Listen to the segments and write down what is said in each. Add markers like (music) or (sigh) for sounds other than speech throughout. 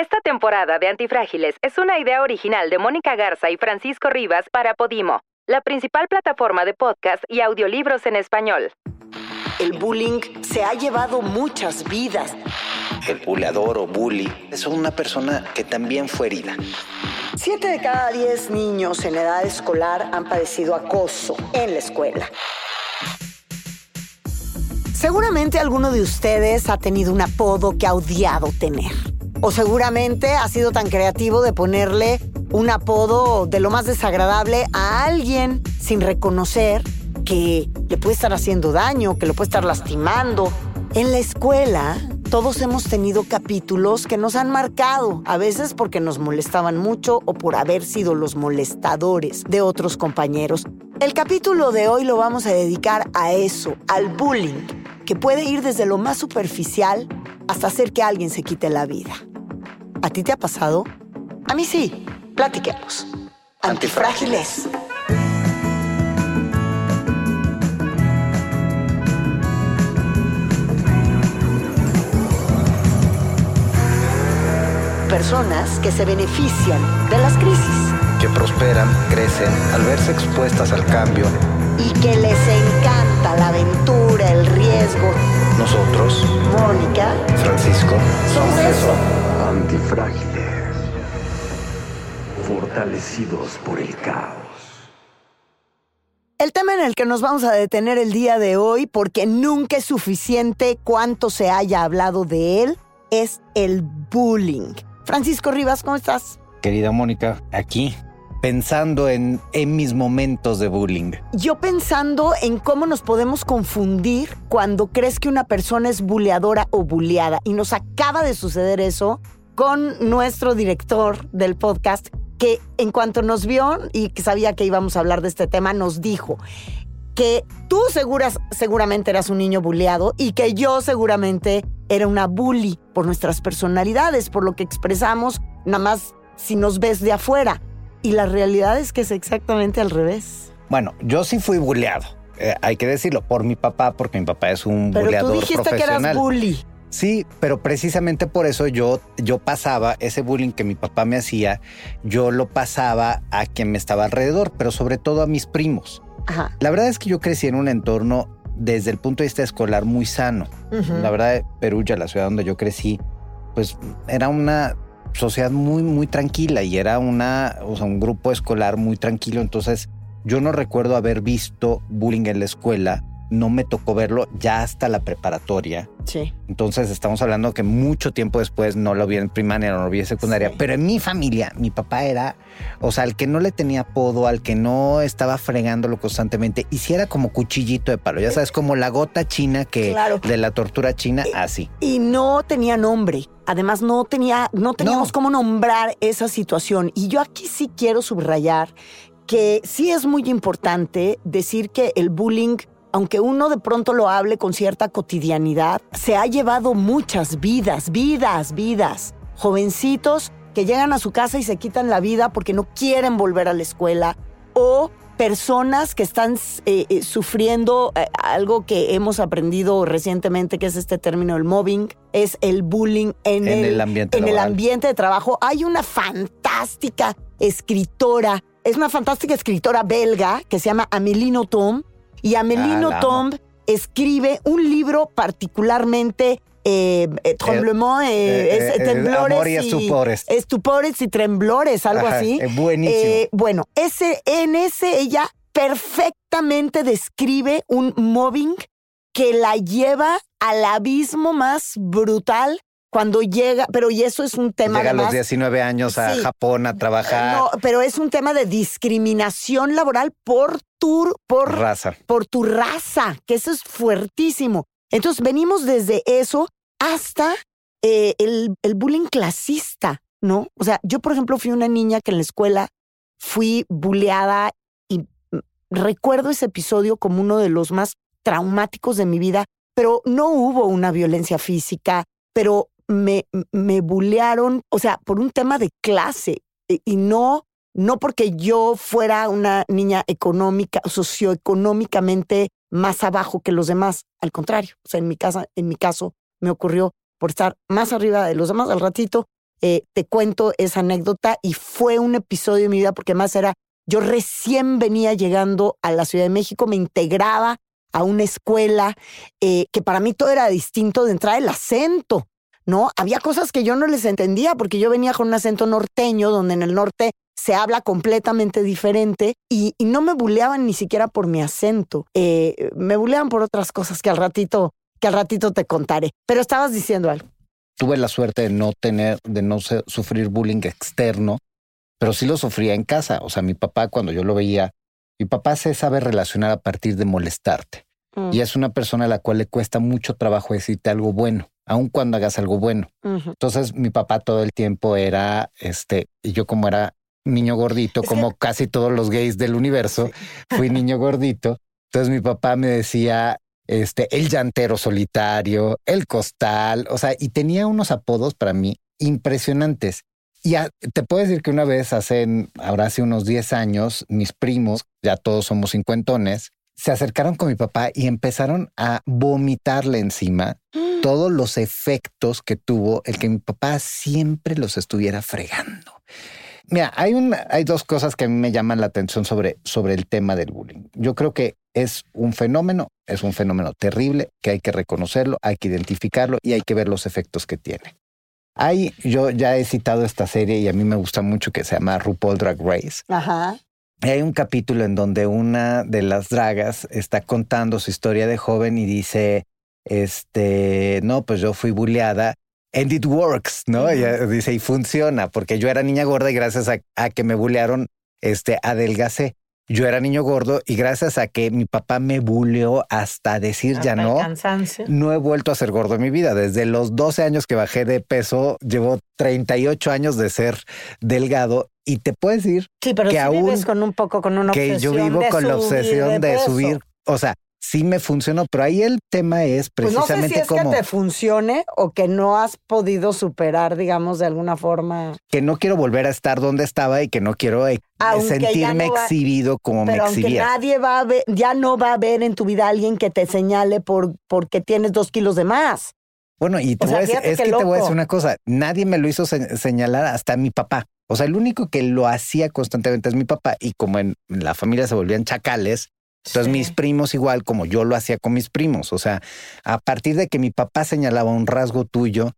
Esta temporada de Antifrágiles es una idea original de Mónica Garza y Francisco Rivas para Podimo, la principal plataforma de podcast y audiolibros en español. El bullying se ha llevado muchas vidas. El buleador o bully es una persona que también fue herida. Siete de cada diez niños en edad escolar han padecido acoso en la escuela. Seguramente alguno de ustedes ha tenido un apodo que ha odiado tener. O seguramente ha sido tan creativo de ponerle un apodo de lo más desagradable a alguien sin reconocer que le puede estar haciendo daño, que lo puede estar lastimando. En la escuela, todos hemos tenido capítulos que nos han marcado, a veces porque nos molestaban mucho o por haber sido los molestadores de otros compañeros. El capítulo de hoy lo vamos a dedicar a eso, al bullying, que puede ir desde lo más superficial hasta hacer que alguien se quite la vida. ¿A ti te ha pasado? A mí sí. Platiquemos. Antifrágiles. Personas que se benefician de las crisis Que prosperan, crecen al verse expuestas al cambio. y que les encanta la aventura, el riesgo. Nosotros, Mónica, Francisco, somos eso. Antifrágiles. Fortalecidos por el caos. El tema en el que nos vamos a detener el día de hoy, porque nunca es suficiente cuánto se haya hablado de él, es el bullying. Francisco Rivas, ¿cómo estás? querida Mónica, aquí pensando en, en mis momentos de bullying. Yo pensando en cómo nos podemos confundir cuando crees que una persona es buleadora o buleada. Y nos acaba de suceder eso con nuestro director del podcast, que en cuanto nos vio y que sabía que íbamos a hablar de este tema, nos dijo que tú seguras, seguramente eras un niño buleado y que yo seguramente era una bully por nuestras personalidades, por lo que expresamos, nada más si nos ves de afuera. Y la realidad es que es exactamente al revés. Bueno, yo sí fui bulleado. eh, hay que decirlo, por mi papá, porque mi papá es un Pero buleador tú dijiste que eras bully. Sí, pero precisamente por eso yo, yo pasaba ese bullying que mi papá me hacía, yo lo pasaba a quien me estaba alrededor, pero sobre todo a mis primos. Ajá. La verdad es que yo crecí en un entorno desde el punto de vista escolar muy sano. La verdad, Perugia, la ciudad donde yo crecí, pues era una sociedad muy, muy tranquila y era una, o sea, un grupo escolar muy tranquilo. Entonces, yo no recuerdo haber visto bullying en la escuela. No me tocó verlo ya hasta la preparatoria. Sí. Entonces estamos hablando que mucho tiempo después no lo vi en primaria, no lo vi en secundaria, Sí. pero en mi familia mi papá era, o sea, al que no le tenía apodo, al que no estaba fregándolo constantemente, y si era como cuchillito de palo, ya sabes, como la gota china que Claro. de la tortura china, así. Y no tenía nombre. Además, no tenía, no teníamos No. cómo nombrar esa situación. Y yo aquí sí quiero subrayar que sí es muy importante decir que el bullying, aunque uno de pronto lo hable con cierta cotidianidad, se ha llevado muchas vidas, vidas, vidas. Jovencitos que llegan a su casa y se quitan la vida porque no quieren volver a la escuela o personas que están eh, eh, sufriendo eh, algo que hemos aprendido recientemente, que es este término del mobbing, es el bullying en, En el ambiente en el laboral. ambiente de trabajo. Hay una fantástica escritora, es una fantástica escritora belga que se llama Amélie Nothomb, y Amélie Ah. Nothomb escribe un libro particularmente eh, eh, tremblement, eh, es- eh, temblores y estupores. estupores y temblores, algo Ajá, así. buenísimo. Bueno, ese, en ese ella perfectamente describe un mobbing que la lleva al abismo más brutal cuando llega, pero y eso es un tema Llega a los además- 19 años a Sí. Japón a trabajar. no, pero es un tema de discriminación laboral por tu, por, Raza. por tu raza, que eso es fuertísimo. Entonces venimos desde eso hasta eh, el, el bullying clasista, ¿no? O sea, yo por ejemplo fui una niña que en la escuela fui bulleada y mm, recuerdo ese episodio como uno de los más traumáticos de mi vida, pero no hubo una violencia física, pero me, me bullearon, o sea, por un tema de clase y no, no porque yo fuera una niña económica, socioeconómicamente más abajo que los demás. Al contrario, o sea, en mi casa, en mi caso, me ocurrió por estar más arriba de los demás. Al ratito eh, te cuento esa anécdota y fue un episodio de mi vida porque más era, yo recién venía llegando a la Ciudad de México, me integraba a una escuela eh, que para mí todo era distinto de entrar el acento. ¿no? Había cosas que yo no les entendía porque yo venía con un acento norteño, donde en el norte se habla completamente diferente y, no me buleaban ni siquiera por mi acento. Eh, me buleaban por otras cosas que al ratito, que al ratito te contaré. Pero estabas diciendo algo. Tuve la suerte de no tener, de no sufrir bullying externo, pero sí lo sufría en casa. O sea, mi papá, cuando yo lo veía, mi papá se sabe relacionar a partir de molestarte. Mm. Y es una persona a la cual le cuesta mucho trabajo decirte algo bueno aun cuando hagas algo bueno. Entonces mi papá todo el tiempo era, este, y yo como era niño gordito, como casi todos los gays del universo, (laughs) fui niño gordito. Entonces mi papá me decía, este, el llantero solitario, el costal, o sea, y tenía unos apodos para mí impresionantes. Y te puedo decir que una vez hace, ahora hace unos 10 años, mis primos, ya todos somos cincuentones, se acercaron con mi papá y empezaron a vomitarle encima (gasps) todos los efectos que tuvo el que mi papá siempre los estuviera fregando. Mira, hay, hay dos cosas que a mí me llaman la atención sobre, sobre el tema del bullying. Yo creo que es un fenómeno, es un fenómeno terrible, que hay que reconocerlo, hay que identificarlo y hay que ver los efectos que tiene. Hay, yo ya he citado esta serie y a mí me gusta mucho que se llama RuPaul Drag Race. Ajá hay un capítulo en donde una de las dragas está contando su historia de joven y dice, este, no, pues yo fui bulleada and it works, ¿no? Ella dice, y funciona, porque yo era niña gorda y gracias a, a que me bullearon, este, adelgacé yo era niño gordo y gracias a que mi papá me buleó hasta decir ya no, no he vuelto a ser gordo en mi vida. Desde los 12 años que bajé de peso, llevo 38 años de ser delgado y te puedes decir sí, pero que aún con un poco con una que yo vivo con la obsesión de, subir, o sea, sí me funcionó, pero ahí el tema es precisamente pues no sé si es que te funcione o que no has podido superar, digamos, de alguna forma. Que no quiero volver a estar donde estaba y que no quiero eh, sentirme exhibido como me exhibía. nadie va a ver, ya no va a ver en tu vida alguien que te señale por porque tienes dos kilos de más. Bueno, y te es que te voy a decir una cosa, nadie me lo hizo señalar hasta mi papá. O sea, el único que lo hacía constantemente es mi papá y como en la familia se volvían chacales, entonces mis primos igual como yo lo hacía con mis primos, o sea, a partir de que mi papá señalaba un rasgo tuyo,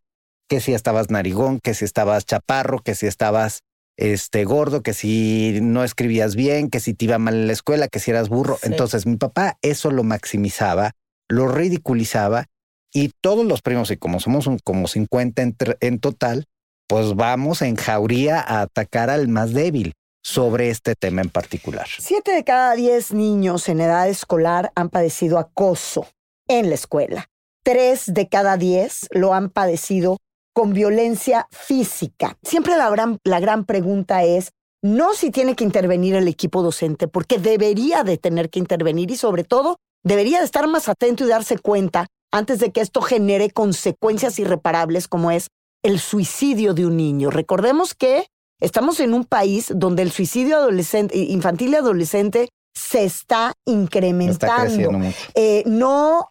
que si estabas narigón, que si estabas chaparro, que si estabas este gordo, que si no escribías bien, que si te iba mal en la escuela, que si eras burro. Entonces mi papá eso lo maximizaba, lo ridiculizaba y todos los primos, y como somos un, como 50 en total, pues vamos en jauría a atacar al más débil sobre este tema en particular. Siete de cada diez niños en edad escolar han padecido acoso en la escuela. Tres de cada diez lo han padecido con violencia física. Siempre la gran, la gran pregunta es, no si tiene que intervenir el equipo docente, porque debería de tener que intervenir y sobre todo debería de estar más atento y darse cuenta antes de que esto genere consecuencias irreparables como es el suicidio de un niño. Recordemos que Estamos en un país donde el suicidio adolescente, infantil y adolescente se está incrementando. Eh, no,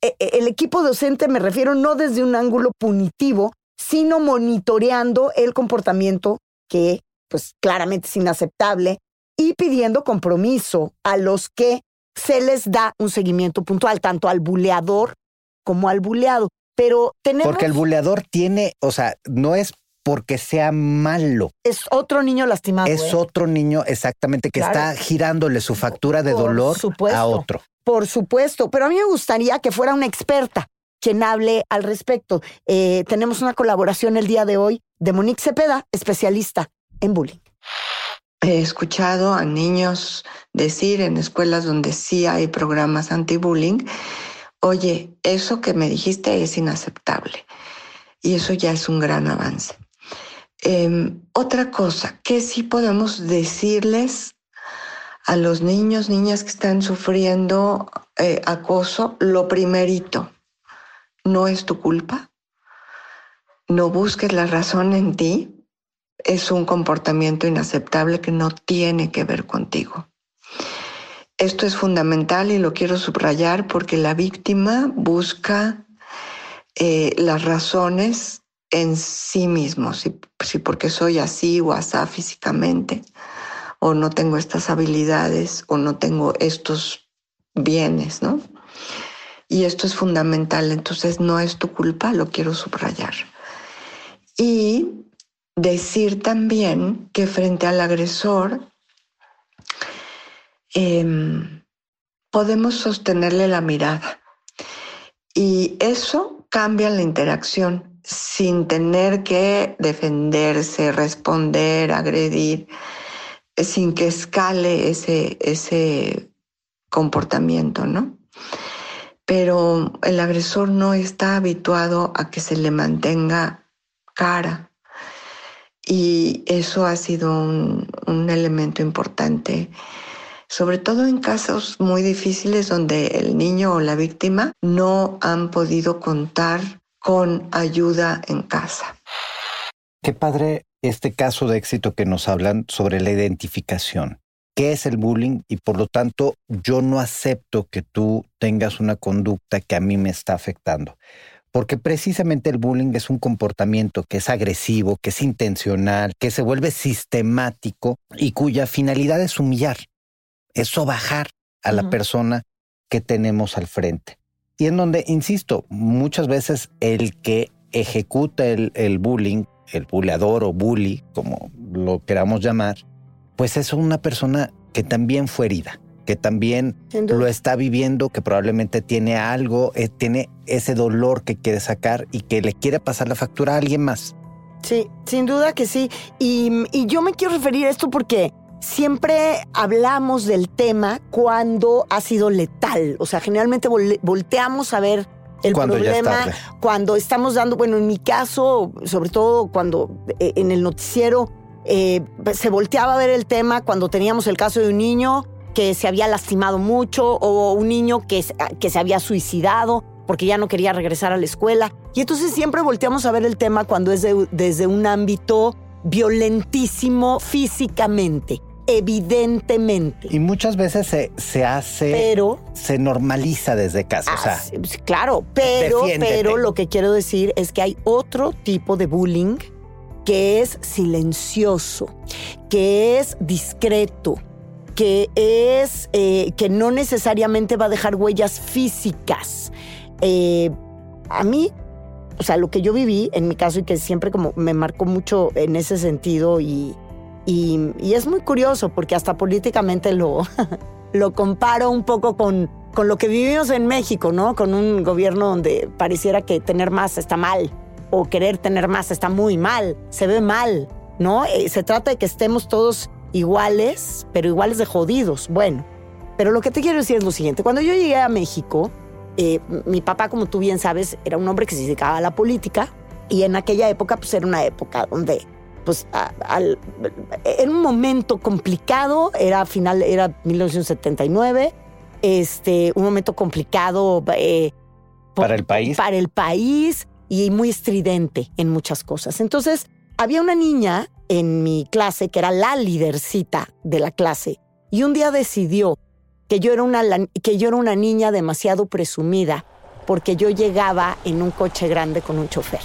eh, eh, el equipo docente me refiero no desde un ángulo punitivo, sino monitoreando el comportamiento que, pues, claramente es inaceptable y pidiendo compromiso a los que se les da un seguimiento puntual, tanto al buleador como al buleado. Pero tenemos. Porque el buleador tiene, o sea, no es porque sea malo. Es otro niño lastimado. Es ¿eh? otro niño exactamente que está girándole su factura de dolor a otro. Por supuesto, pero a mí me gustaría que fuera una experta quien hable al respecto. Eh, tenemos una colaboración el día de hoy de Monique Cepeda, especialista en bullying. He escuchado a niños decir en escuelas donde sí hay programas anti-bullying, oye, eso que me dijiste es inaceptable. Y eso ya es un gran avance. Em, otra cosa, que sí podemos decirles a los niños, niñas que están sufriendo eh, acoso, lo primerito, no es tu culpa, no busques la razón en ti, es un comportamiento inaceptable que no tiene que ver contigo. Esto es fundamental y lo quiero subrayar porque la víctima busca eh, las razones en sí mismo, si, porque soy así o asá físicamente, o no tengo estas habilidades, o no tengo estos bienes, ¿no? Y esto es fundamental, entonces no es tu culpa, lo quiero subrayar. Y decir también que frente al agresor em, podemos sostenerle la mirada. Y eso cambia la interacción sin tener que defenderse, responder, agredir, sin que escale ese, ese comportamiento, ¿no? Pero el agresor no está habituado a que se le mantenga cara. Y eso ha sido un, un elemento importante sobre todo en casos muy difíciles donde el niño o la víctima no han podido contar con ayuda en casa. Qué padre este caso de éxito que nos hablan sobre la identificación. ¿Qué es el bullying? Y por lo tanto, yo no acepto que tú tengas una conducta que a mí me está afectando. Porque precisamente el bullying es un comportamiento que es agresivo, que es intencional, que se vuelve sistemático y cuya finalidad es humillar, es sobajar a la persona que tenemos al frente. Y en donde, insisto, muchas veces el que ejecuta el, el bullying, el buleador o bully, como lo queramos llamar, pues es una persona que también fue herida, que también lo está viviendo, que probablemente tiene algo, eh, tiene ese dolor que quiere sacar y que le quiere pasar la factura a alguien más. Sí, sin duda que sí. Y, y yo me quiero referir a esto porque siempre hablamos del tema cuando ha sido letal. O sea, generalmente volteamos a ver el problema cuando estamos dando, bueno, en mi caso, sobre todo cuando eh, en el noticiero eh, se volteaba a ver el tema cuando teníamos el caso de un niño que se había lastimado mucho o un niño que, que se había suicidado porque ya no quería regresar a la escuela. Y entonces siempre volteamos a ver el tema cuando es desde un ámbito violentísimo físicamente evidentemente. Y muchas veces se, se hace, pero, se normaliza desde casa. Ah, claro, pero, pero lo que quiero decir es que hay otro tipo de bullying que es silencioso, que es discreto, que es eh, que no necesariamente va a dejar huellas físicas. Eh, a mí, o sea, lo que yo viví en mi caso y que siempre como me marcó mucho en ese sentido y, y, es muy curioso porque hasta políticamente lo, (laughs) lo comparo un poco con, con lo que vivimos en México, ¿no? Con un gobierno donde pareciera que tener más está mal o querer tener más está muy mal, se ve mal, ¿no? Eh, se trata de que estemos todos iguales, pero iguales de jodidos. Bueno, pero lo que te quiero decir es lo siguiente. Cuando yo llegué a México, eh, mi papá, como tú bien sabes, era un hombre que se dedicaba a la política y en aquella época pues era una época donde pues al, en un momento complicado, era final, era 1979, este, un momento complicado eh, para el país. Para el país y muy estridente en muchas cosas. Entonces, había una niña en mi clase que era la lidercita de la clase y un día decidió que yo era una, que yo era una niña demasiado presumida porque yo llegaba en un coche grande con un chofer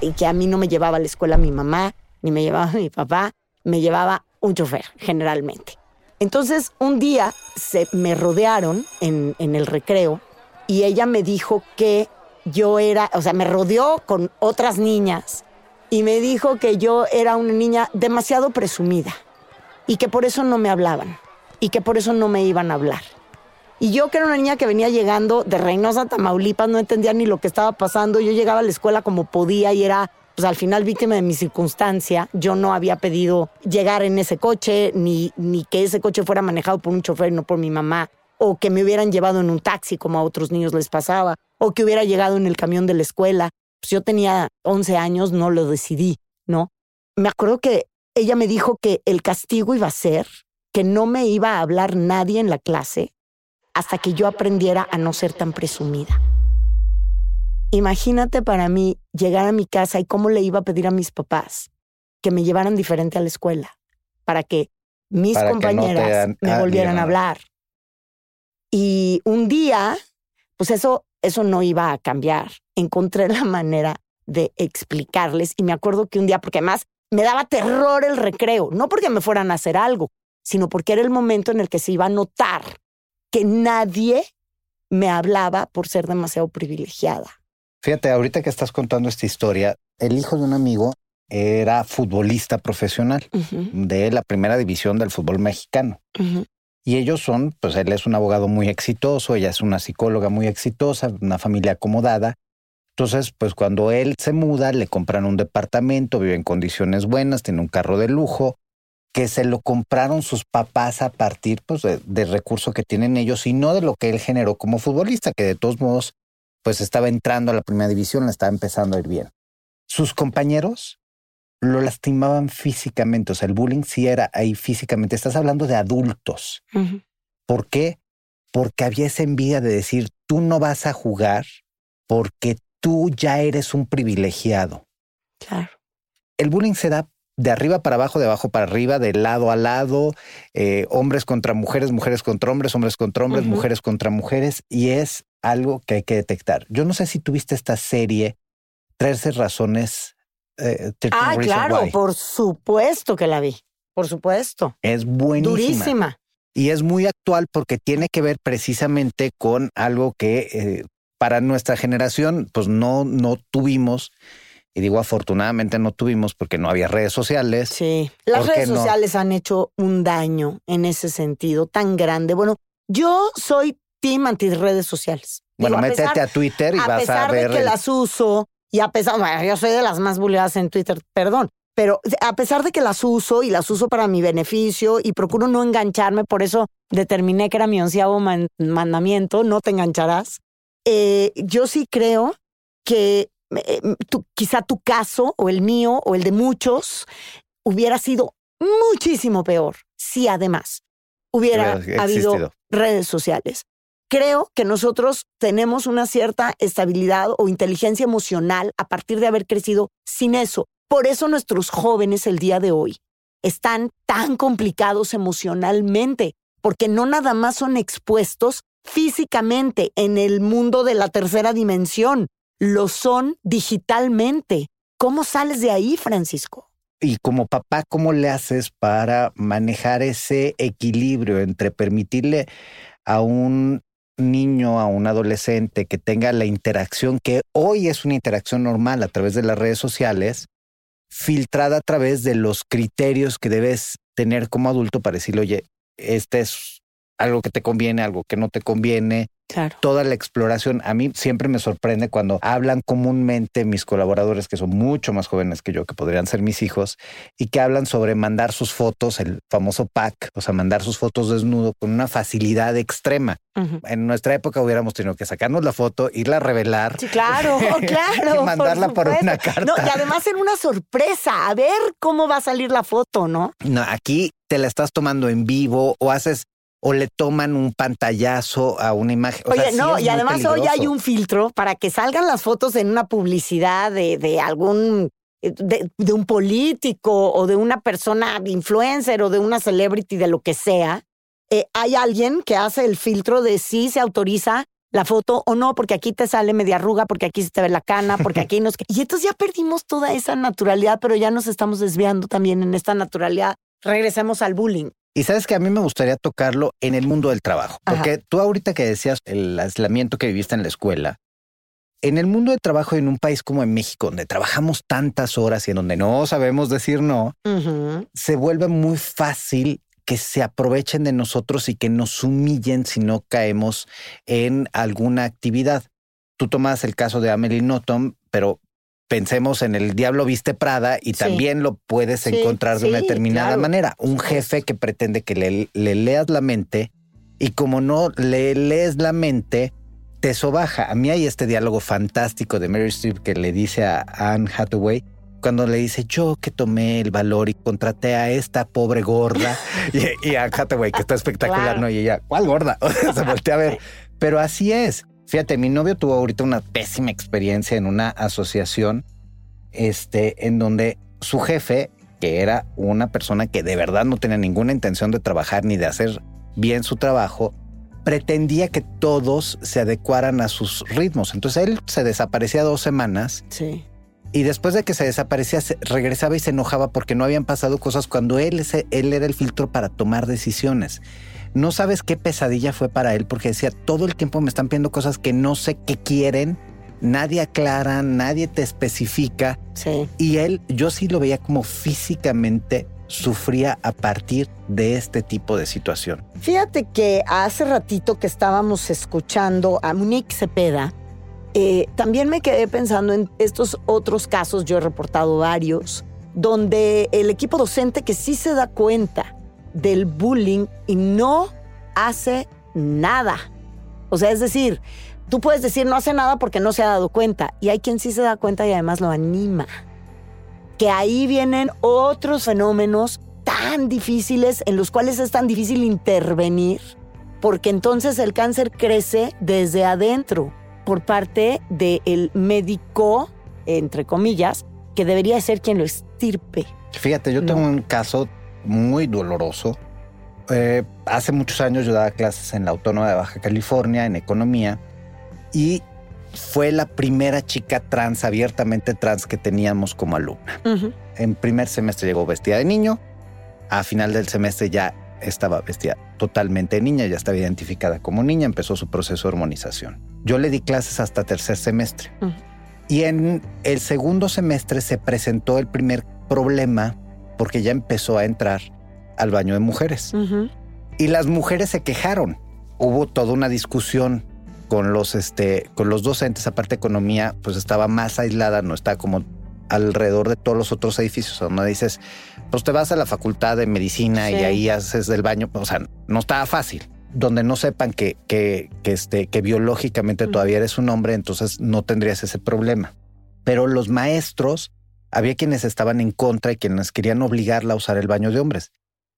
y que a mí no me llevaba a la escuela mi mamá ni me llevaba (laughs) mi papá, me llevaba un chofer generalmente. Entonces un día se me rodearon en, en el recreo y ella me dijo que yo era, o sea, me rodeó con otras niñas y me dijo que yo era una niña demasiado presumida y que por eso no me hablaban y que por eso no me iban a hablar. Y yo que era una niña que venía llegando de Reynosa, Tamaulipas, no entendía ni lo que estaba pasando, yo llegaba a la escuela como podía y era pues al final víctima de mi circunstancia, yo no había pedido llegar en ese coche, ni, ni que ese coche fuera manejado por un chofer, no por mi mamá, o que me hubieran llevado en un taxi como a otros niños les pasaba, o que hubiera llegado en el camión de la escuela. Pues yo tenía 11 años, no lo decidí, ¿no? Me acuerdo que ella me dijo que el castigo iba a ser que no me iba a hablar nadie en la clase hasta que yo aprendiera a no ser tan presumida. Imagínate para mí llegar a mi casa y cómo le iba a pedir a mis papás que me llevaran diferente a la escuela para que mis compañeras me volvieran a hablar. Y un día, pues eso, eso no iba a cambiar. Encontré la manera de explicarles. Y me acuerdo que un día, porque además me daba terror el recreo, no porque me fueran a hacer algo, sino porque era el momento en el que se iba a notar que nadie me hablaba por ser demasiado privilegiada. Fíjate, ahorita que estás contando esta historia, el hijo de un amigo era futbolista profesional de la primera división del fútbol mexicano. Y ellos son, pues él es un abogado muy exitoso, ella es una psicóloga muy exitosa, una familia acomodada. Entonces, pues cuando él se muda, le compran un departamento, vive en condiciones buenas, tiene un carro de lujo, que se lo compraron sus papás a partir pues, de- del recurso que tienen ellos y no de lo que él generó como futbolista, que de todos modos, pues estaba entrando a la primera división, le estaba empezando a ir bien. Sus compañeros lo lastimaban físicamente, o sea, el bullying sí era ahí físicamente. Estás hablando de adultos. ¿Por qué? Porque había esa envidia de decir, tú no vas a jugar porque tú ya eres un privilegiado. Claro. El bullying se da de arriba para abajo, de abajo para arriba, de lado a lado, eh, hombres contra mujeres, mujeres contra hombres, hombres contra hombres, mujeres contra mujeres, y es algo que hay que detectar. Yo no sé si tuviste esta serie, 13 razones. eh, 13 Ah, claro, Why. por supuesto que la vi. Por supuesto. Es buenísima. Durísima. Y es muy actual porque tiene que ver precisamente con algo que eh, para nuestra generación pues no, no tuvimos. Y digo afortunadamente no tuvimos porque no había redes sociales. Sí. Las ¿Por qué redes no? sociales han hecho un daño en ese sentido tan grande. Bueno, yo soy team anti redes sociales. Bueno, Digo, a métete pesar- a Twitter y a vas a pesar ver. de que el- las uso y a pesar, bueno, yo soy de las más bulleadas en Twitter, perdón, pero a pesar de que las uso y las uso para mi beneficio y procuro no engancharme, por eso determiné que era mi onceavo man- mandamiento, no te engancharás. eh, yo sí creo que eh, tu- quizá tu caso o el mío o el de muchos hubiera sido muchísimo peor si además hubiera Hubiera habido redes sociales. Creo que nosotros tenemos una cierta estabilidad o inteligencia emocional a partir de haber crecido sin eso. Por eso nuestros jóvenes el día de hoy están tan complicados emocionalmente, porque no nada más son expuestos físicamente en el mundo de la tercera dimensión, lo son digitalmente. ¿Cómo sales de ahí, Francisco? Y como papá, ¿cómo le haces para manejar ese equilibrio entre permitirle a un niño, a un adolescente que tenga la interacción que hoy es una interacción normal a través de las redes sociales, filtrada a través de los criterios que debes tener como adulto para decirle, oye, este es algo que te conviene, algo que no te conviene, Claro. toda la exploración. A mí siempre me sorprende cuando hablan comúnmente mis colaboradores, que son mucho más jóvenes que yo, que podrían ser mis hijos, y que hablan sobre mandar sus fotos, el famoso pack, o sea, mandar sus fotos desnudo con una facilidad extrema. En nuestra época hubiéramos tenido que sacarnos la foto, irla a revelar. Sí, claro, (laughs) (laughs) claro. Y mandarla por supuesto. una carta. No, y además era una sorpresa, a ver cómo va a salir la foto, ¿no? No, aquí te la estás tomando en vivo o haces o le toman un pantallazo a una imagen. O Oye, sea, no, y además hoy hay un filtro para que salgan las fotos en una publicidad de, de algún, eh, de, de un político o de una persona influencer o de una celebrity, de lo que sea. Eh, hay alguien que hace el filtro de si se autoriza la foto o no, porque aquí te sale media arruga, porque aquí se te ve la cana, porque aquí nos... Y entonces ya perdimos toda esa naturalidad, pero ya nos estamos desviando también en esta naturalidad. Regresemos al bullying. Y sabes que a mí me gustaría tocarlo en el mundo del trabajo, Ajá. porque tú ahorita que decías el aislamiento que viviste en la escuela, en el mundo del trabajo en un país como en México, donde trabajamos tantas horas y en donde no sabemos decir no, se vuelve muy fácil que se aprovechen de nosotros y que nos humillen si no caemos en alguna actividad. Tú tomas el caso de Amelie Nothomb, pero pensemos en el Diablo Viste Prada y Sí. también lo puedes Sí, encontrar de una determinada claro. manera. Un jefe que pretende que le, le leas la mente y como no le lees la mente, te sobaja. A mí hay este diálogo fantástico de Mary Streep que le dice a Anne Hathaway cuando le dice yo que tomé el valor y contraté a esta pobre gorda (laughs) y, y a Hathaway que está espectacular, Claro. ¿no? Y ella, ¿cuál gorda? (laughs) Se voltea a ver. Pero así es. Fíjate, mi novio tuvo ahorita una pésima experiencia en una asociación este, en donde su jefe, que era una persona que de verdad no tenía ninguna intención de trabajar ni de hacer bien su trabajo, pretendía que todos se adecuaran a sus ritmos. Entonces él se desaparecía dos semanas Sí. Y después de que se desaparecía, se- regresaba y se enojaba porque no habían pasado cosas cuando él, él era el filtro para tomar decisiones. No sabes qué pesadilla fue para él porque decía, todo el tiempo me están pidiendo cosas que no sé qué quieren, nadie aclara, nadie te especifica. Sí. Y él, yo sí lo veía como físicamente sufría a partir de este tipo de situación. Fíjate que hace ratito que estábamos escuchando a Monique Cepeda, eh, también me quedé pensando en estos otros casos, yo he reportado varios, donde el equipo docente que sí se da cuenta del bullying y no hace nada. O sea, es decir, tú puedes decir no hace nada porque no se ha dado cuenta y hay quien sí se da cuenta y además lo anima. Que ahí vienen otros fenómenos tan difíciles en los cuales es tan difícil intervenir porque entonces el cáncer crece desde adentro por parte del médico, entre comillas, que debería ser quien lo estirpe. Fíjate, yo No. tengo un caso muy doloroso. Eh, hace muchos años yo daba clases en la Autónoma de Baja California en economía y fue la primera chica trans, abiertamente trans que teníamos como alumna. En primer semestre llegó vestida de niño, a final del semestre ya estaba vestida totalmente de niña, ya estaba identificada como niña, empezó su proceso de hormonización. Yo le di clases hasta tercer semestre. Y en el segundo semestre se presentó el primer problema porque ya empezó a entrar al baño de mujeres. Y las mujeres se quejaron. Hubo toda una discusión con los, este, con los docentes. Aparte, economía, pues estaba más aislada, no está como alrededor de todos los otros edificios. Donde dices, pues te vas a la facultad de medicina Sí. y ahí haces del baño. O sea, no estaba fácil. Donde no sepan que, que, que, este, que biológicamente todavía eres un hombre, entonces no tendrías ese problema. Pero los maestros, había quienes estaban en contra y quienes querían obligarla a usar el baño de hombres.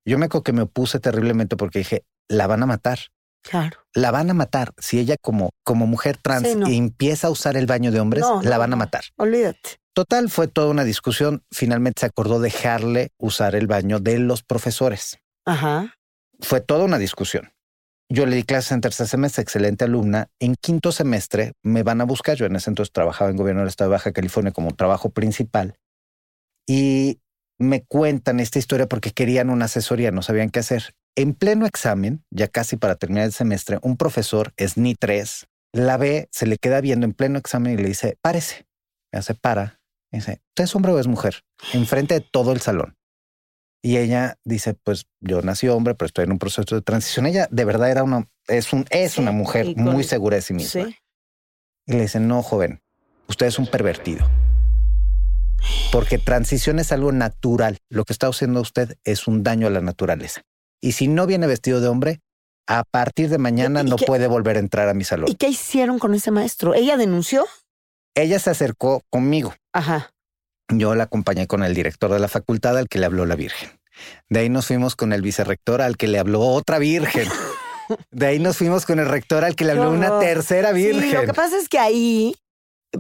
Yo me acuerdo que me opuse terriblemente porque dije, la van a matar Claro. la van a matar. Si ella como, como mujer trans Sí, no. empieza a usar el baño de hombres, No, la no, van a matar. Olvídate. Total, fue toda una discusión. Finalmente se acordó dejarle usar el baño de los profesores. Ajá. Fue toda una discusión. Yo le di clases en tercer semestre, excelente alumna. En quinto semestre me van a buscar. Yo en ese entonces trabajaba en gobierno del estado de Baja California como trabajo principal. Y me cuentan esta historia porque querían una asesoría, no sabían qué hacer. En pleno examen, ya casi para terminar el semestre, un profesor, SNI 3, la ve, se le queda viendo en pleno examen y le dice, párese. Ya se para. y dice, ¿usted es hombre o es mujer? Enfrente de todo el salón. Y ella dice, pues yo nací hombre, pero estoy en un proceso de transición. Ella de verdad era una, es, un, es Sí, una mujer muy segura de sí misma. Sí. Y le dicen, no, joven, usted es un pervertido. Porque transición es algo natural. Lo que está haciendo usted es un daño a la naturaleza. Y si no viene vestido de hombre, a partir de mañana ¿Y no qué- puede volver a entrar a mi salón. ¿Y qué hicieron con ese maestro? ¿Ella denunció? Ella se acercó conmigo. Ajá. Yo la acompañé con el director de la facultad al que le habló la Virgen. De ahí nos fuimos con el vicerrector al que le habló otra Virgen. (laughs) De ahí nos fuimos con el rector al que le habló una tercera Virgen. Sí, lo que pasa es que ahí,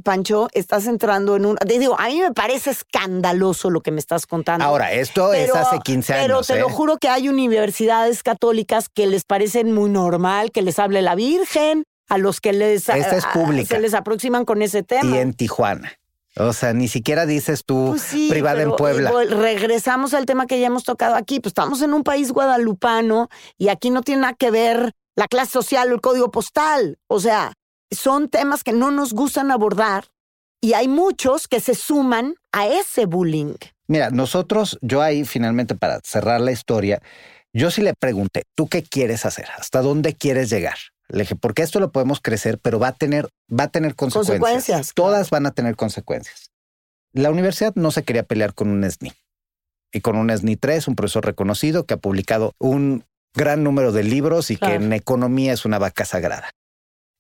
Pancho, estás entrando en un... te digo, a mí me parece escandaloso lo que me estás contando. Ahora, esto es hace 15 años. Pero te ¿eh? lo juro que hay universidades católicas que les parecen muy normal que les hable la Virgen, a los que les, Esta es a- se les aproximan con ese tema. y en Tijuana. O sea, ni siquiera dices tú Pues sí, privada en Puebla. eh, vol- regresamos al tema que ya hemos tocado aquí. Pues estamos en un país guadalupano y aquí no tiene nada que ver la clase social o el código postal. O sea, son temas que no nos gustan abordar y hay muchos que se suman a ese bullying. Mira, nosotros, yo ahí finalmente para cerrar la historia, yo sí le pregunté, ¿tú qué quieres hacer? ¿Hasta dónde quieres llegar? Le dije, porque esto lo podemos crecer, pero va a tener, va a tener consecuencias. Consecuencias, Todas van a tener consecuencias. La universidad no se quería pelear con un SNI. Y con un SNI 3, un profesor reconocido que ha publicado un gran número de libros y que en economía es una vaca sagrada.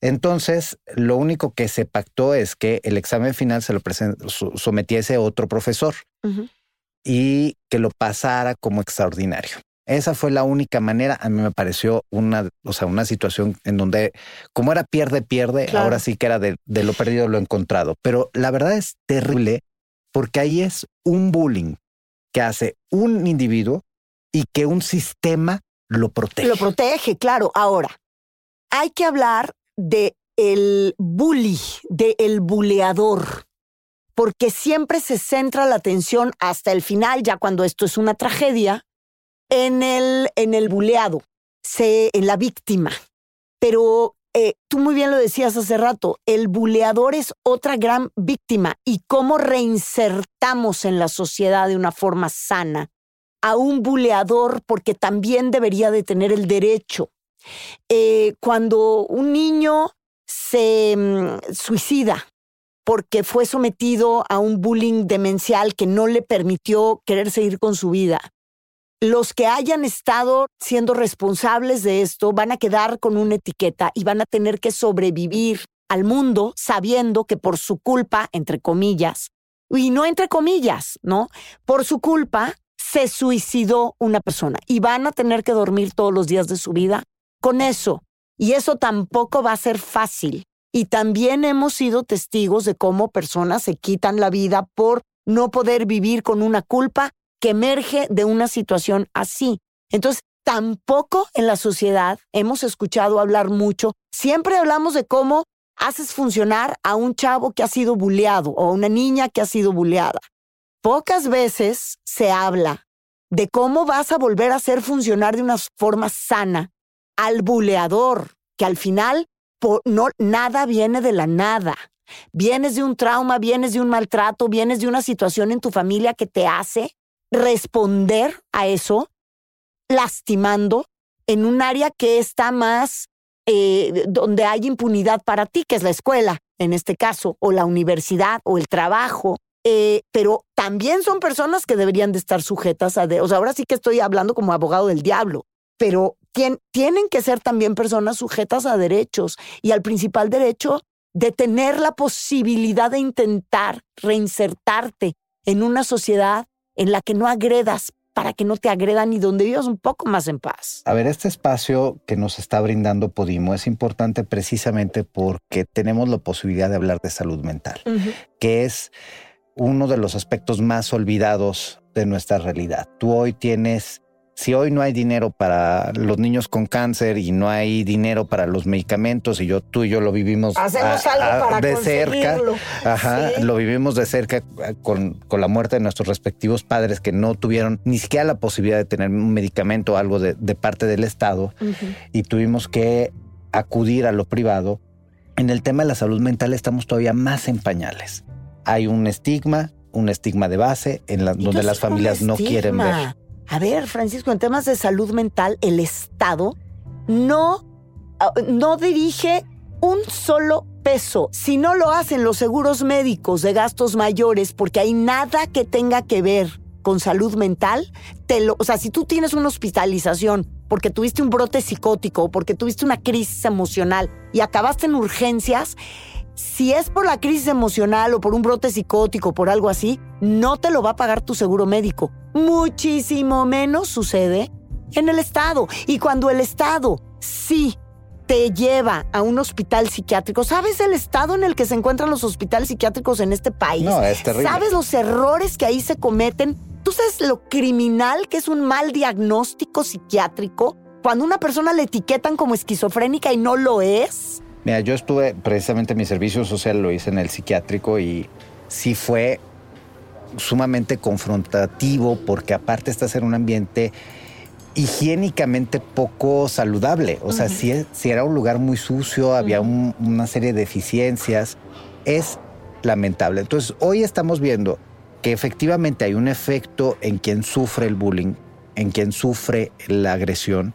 Entonces, lo único que se pactó es que el examen final se lo sometiese otro profesor y que lo pasara como extraordinario. Esa fue la única manera. A mí me pareció una, o sea, una situación en donde, como era pierde, pierde, Claro. ahora sí que era de, de lo perdido lo encontrado. Pero la verdad es terrible porque ahí es un bullying que hace un individuo y que un sistema lo protege. Lo protege, claro. Ahora, hay que hablar de el bully, de el buleador. porque siempre se centra la atención hasta el final, ya cuando esto es una tragedia, en el, en el buleado, se, en la víctima. Pero eh, tú muy bien lo decías hace rato, el buleador es otra gran víctima y cómo reinsertamos en la sociedad de una forma sana a un buleador porque también debería de tener el derecho. Eh, cuando un niño se mm, suicida porque fue sometido a un bullying demencial que no le permitió querer seguir con su vida, los que hayan estado siendo responsables de esto van a quedar con una etiqueta y van a tener que sobrevivir al mundo sabiendo que por su culpa, entre comillas, y no entre comillas, ¿no? Por su culpa se suicidó una persona y van a tener que dormir todos los días de su vida con eso. Y eso tampoco va a ser fácil. Y también hemos sido testigos de cómo personas se quitan la vida por no poder vivir con una culpa que emerge de una situación así. Entonces, tampoco en la sociedad hemos escuchado hablar mucho. Siempre hablamos de cómo haces funcionar a un chavo que ha sido bulleado o a una niña que ha sido bulleada. Pocas veces se habla de cómo vas a volver a hacer funcionar de una forma sana al buleador, que al final no, nada viene de la nada. Vienes de un trauma, vienes de un maltrato, vienes de una situación en tu familia que te hace responder a eso lastimando en un área que está más eh, donde hay impunidad para ti, que es la escuela, en este caso, o la universidad, o el trabajo. Eh, pero también son personas que deberían de estar sujetas a... o sea, ahora sí que estoy hablando como abogado del diablo, pero tienen que ser también personas sujetas a derechos y al principal derecho de tener la posibilidad de intentar reinsertarte en una sociedad en la que no agredas para que no te agredan y donde vivas un poco más en paz. A ver, este espacio que nos está brindando Podimo es importante precisamente porque tenemos la posibilidad de hablar de salud mental, que es uno de los aspectos más olvidados de nuestra realidad. Tú hoy tienes si hoy no hay dinero para los niños con cáncer y no hay dinero para los medicamentos y yo tú y yo lo vivimos de cerca, ajá, lo vivimos de cerca con, con, la muerte de nuestros respectivos padres que no tuvieron ni siquiera la posibilidad de tener un medicamento o algo de, parte del Estado y tuvimos que acudir a lo privado. En el tema de la salud mental estamos todavía más en pañales. Hay un estigma, un estigma de base en la, donde las familias no quieren ver. A ver, Francisco, en temas de salud mental, el Estado no, ah, no dirige un solo peso. Si no lo hacen los seguros médicos de gastos mayores, porque hay nada que tenga que ver con salud mental, te lo, o sea, si tú tienes una hospitalización porque tuviste un brote psicótico porque tuviste una crisis emocional y acabaste en urgencias, si es por la crisis emocional o por un brote psicótico o por algo así, no te lo va a pagar tu seguro médico. Muchísimo menos sucede en el Estado. Y cuando el Estado sí te lleva a un hospital psiquiátrico, ¿sabes el estado en el que se encuentran los hospitales psiquiátricos en este país? No, es terrible. ¿Sabes los errores que ahí se cometen? ¿Tú sabes lo criminal que es un mal diagnóstico psiquiátrico? Cuando una persona le etiquetan como esquizofrénica y no lo es. Mira, yo estuve precisamente mi servicio social lo hice en el psiquiátrico y sí fue sumamente confrontativo porque aparte estás en un ambiente higiénicamente poco saludable. O sea, si, era un lugar muy sucio, había una serie de deficiencias. Es lamentable. Entonces, hoy estamos viendo que efectivamente hay un efecto en quien sufre el bullying, en quien sufre la agresión,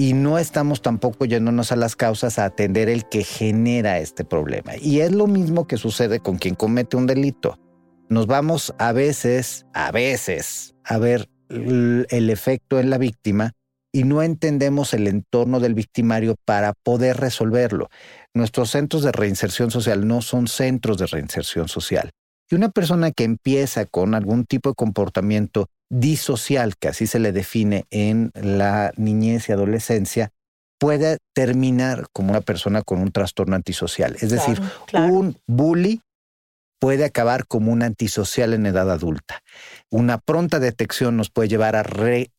y no estamos tampoco yéndonos a las causas a atender el que genera este problema. Y es lo mismo que sucede con quien comete un delito. Nos vamos a veces, a veces, a ver el efecto en la víctima y no entendemos el entorno del victimario para poder resolverlo. Nuestros centros de reinserción social no son centros de reinserción social. Y una persona que empieza con algún tipo de comportamiento disocial, que así se le define en la niñez y adolescencia, puede terminar como una persona con un trastorno antisocial. Es decir, un bully puede acabar como un antisocial en edad adulta. Una pronta detección nos puede llevar a,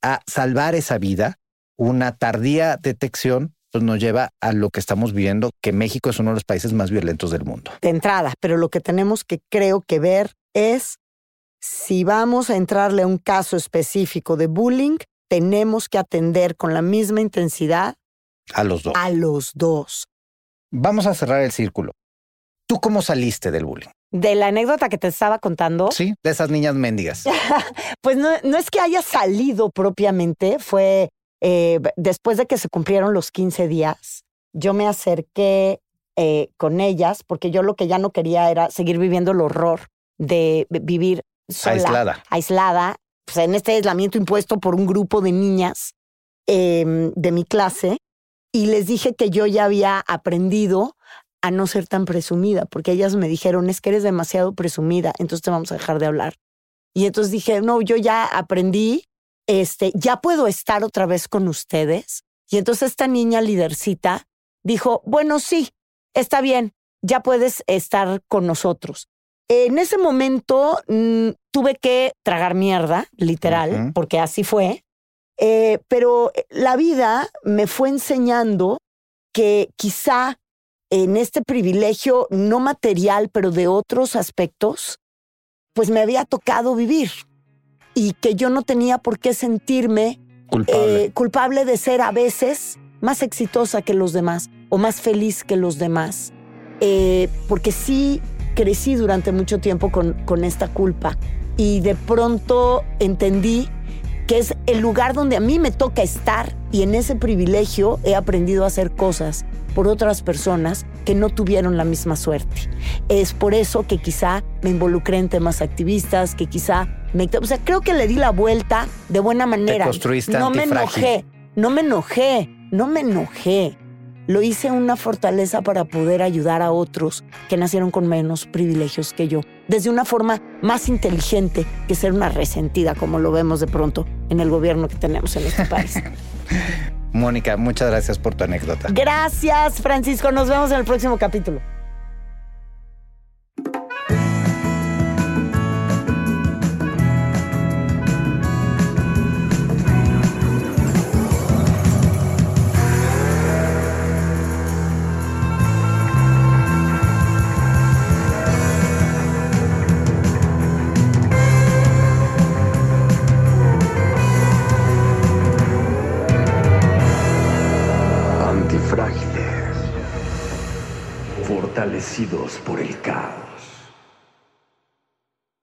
a salvar esa vida. Una tardía detección pues nos lleva a lo que estamos viviendo, que México es uno de los países más violentos del mundo. De entrada, pero lo que tenemos que creo que ver es si vamos a entrarle a un caso específico de bullying, tenemos que atender con la misma intensidad A los dos. a los dos. Vamos a cerrar el círculo. ¿Tú cómo saliste del bullying? De la anécdota que te estaba contando, Sí, de esas niñas mendigas. (laughs) pues no, no es que haya salido propiamente, fue eh, después de que se cumplieron los 15 días, yo me acerqué eh, con ellas porque yo lo que ya no quería era seguir viviendo el horror de vivir sola, Aislada. aislada, pues, en este aislamiento impuesto por un grupo de niñas em, de mi clase, y les dije que yo ya había aprendido a no ser tan presumida, porque ellas me dijeron, es que eres demasiado presumida, entonces te vamos a dejar de hablar. Y entonces dije, no, yo ya aprendí, este, ya puedo estar otra vez con ustedes. Y entonces esta niña lidercita dijo, bueno, sí, está bien, ya puedes estar con nosotros. En ese momento mm, tuve que tragar mierda, literal, porque así fue. Eh, pero la vida me fue enseñando que quizá en este privilegio no material, pero de otros aspectos, pues me había tocado vivir y que yo no tenía por qué sentirme Culpable. eh, culpable de ser a veces más exitosa que los demás o más feliz que los demás. Eh, porque sí crecí durante mucho tiempo con, con esta culpa y de pronto entendí que es el lugar donde a mí me toca estar y en ese privilegio he aprendido a hacer cosas por otras personas que no tuvieron la misma suerte. Es por eso que quizá me involucré en temas activistas, que quizá me... O sea, creo que le di la vuelta de buena manera. construiste no me enojé, no me enojé, no me enojé. Lo hice una fortaleza para poder ayudar a otros que nacieron con menos privilegios que yo, desde una forma más inteligente que ser una resentida, como lo vemos de pronto en el gobierno que tenemos en este país. (laughs) Mónica, muchas gracias por tu anécdota. Gracias, Francisco. Nos vemos en el próximo capítulo.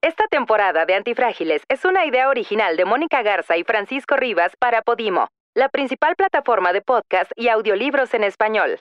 Esta temporada de Antifrágiles es una idea original de Mónica Garza y Francisco Rivas para Podimo, la principal plataforma de podcast y audiolibros en español.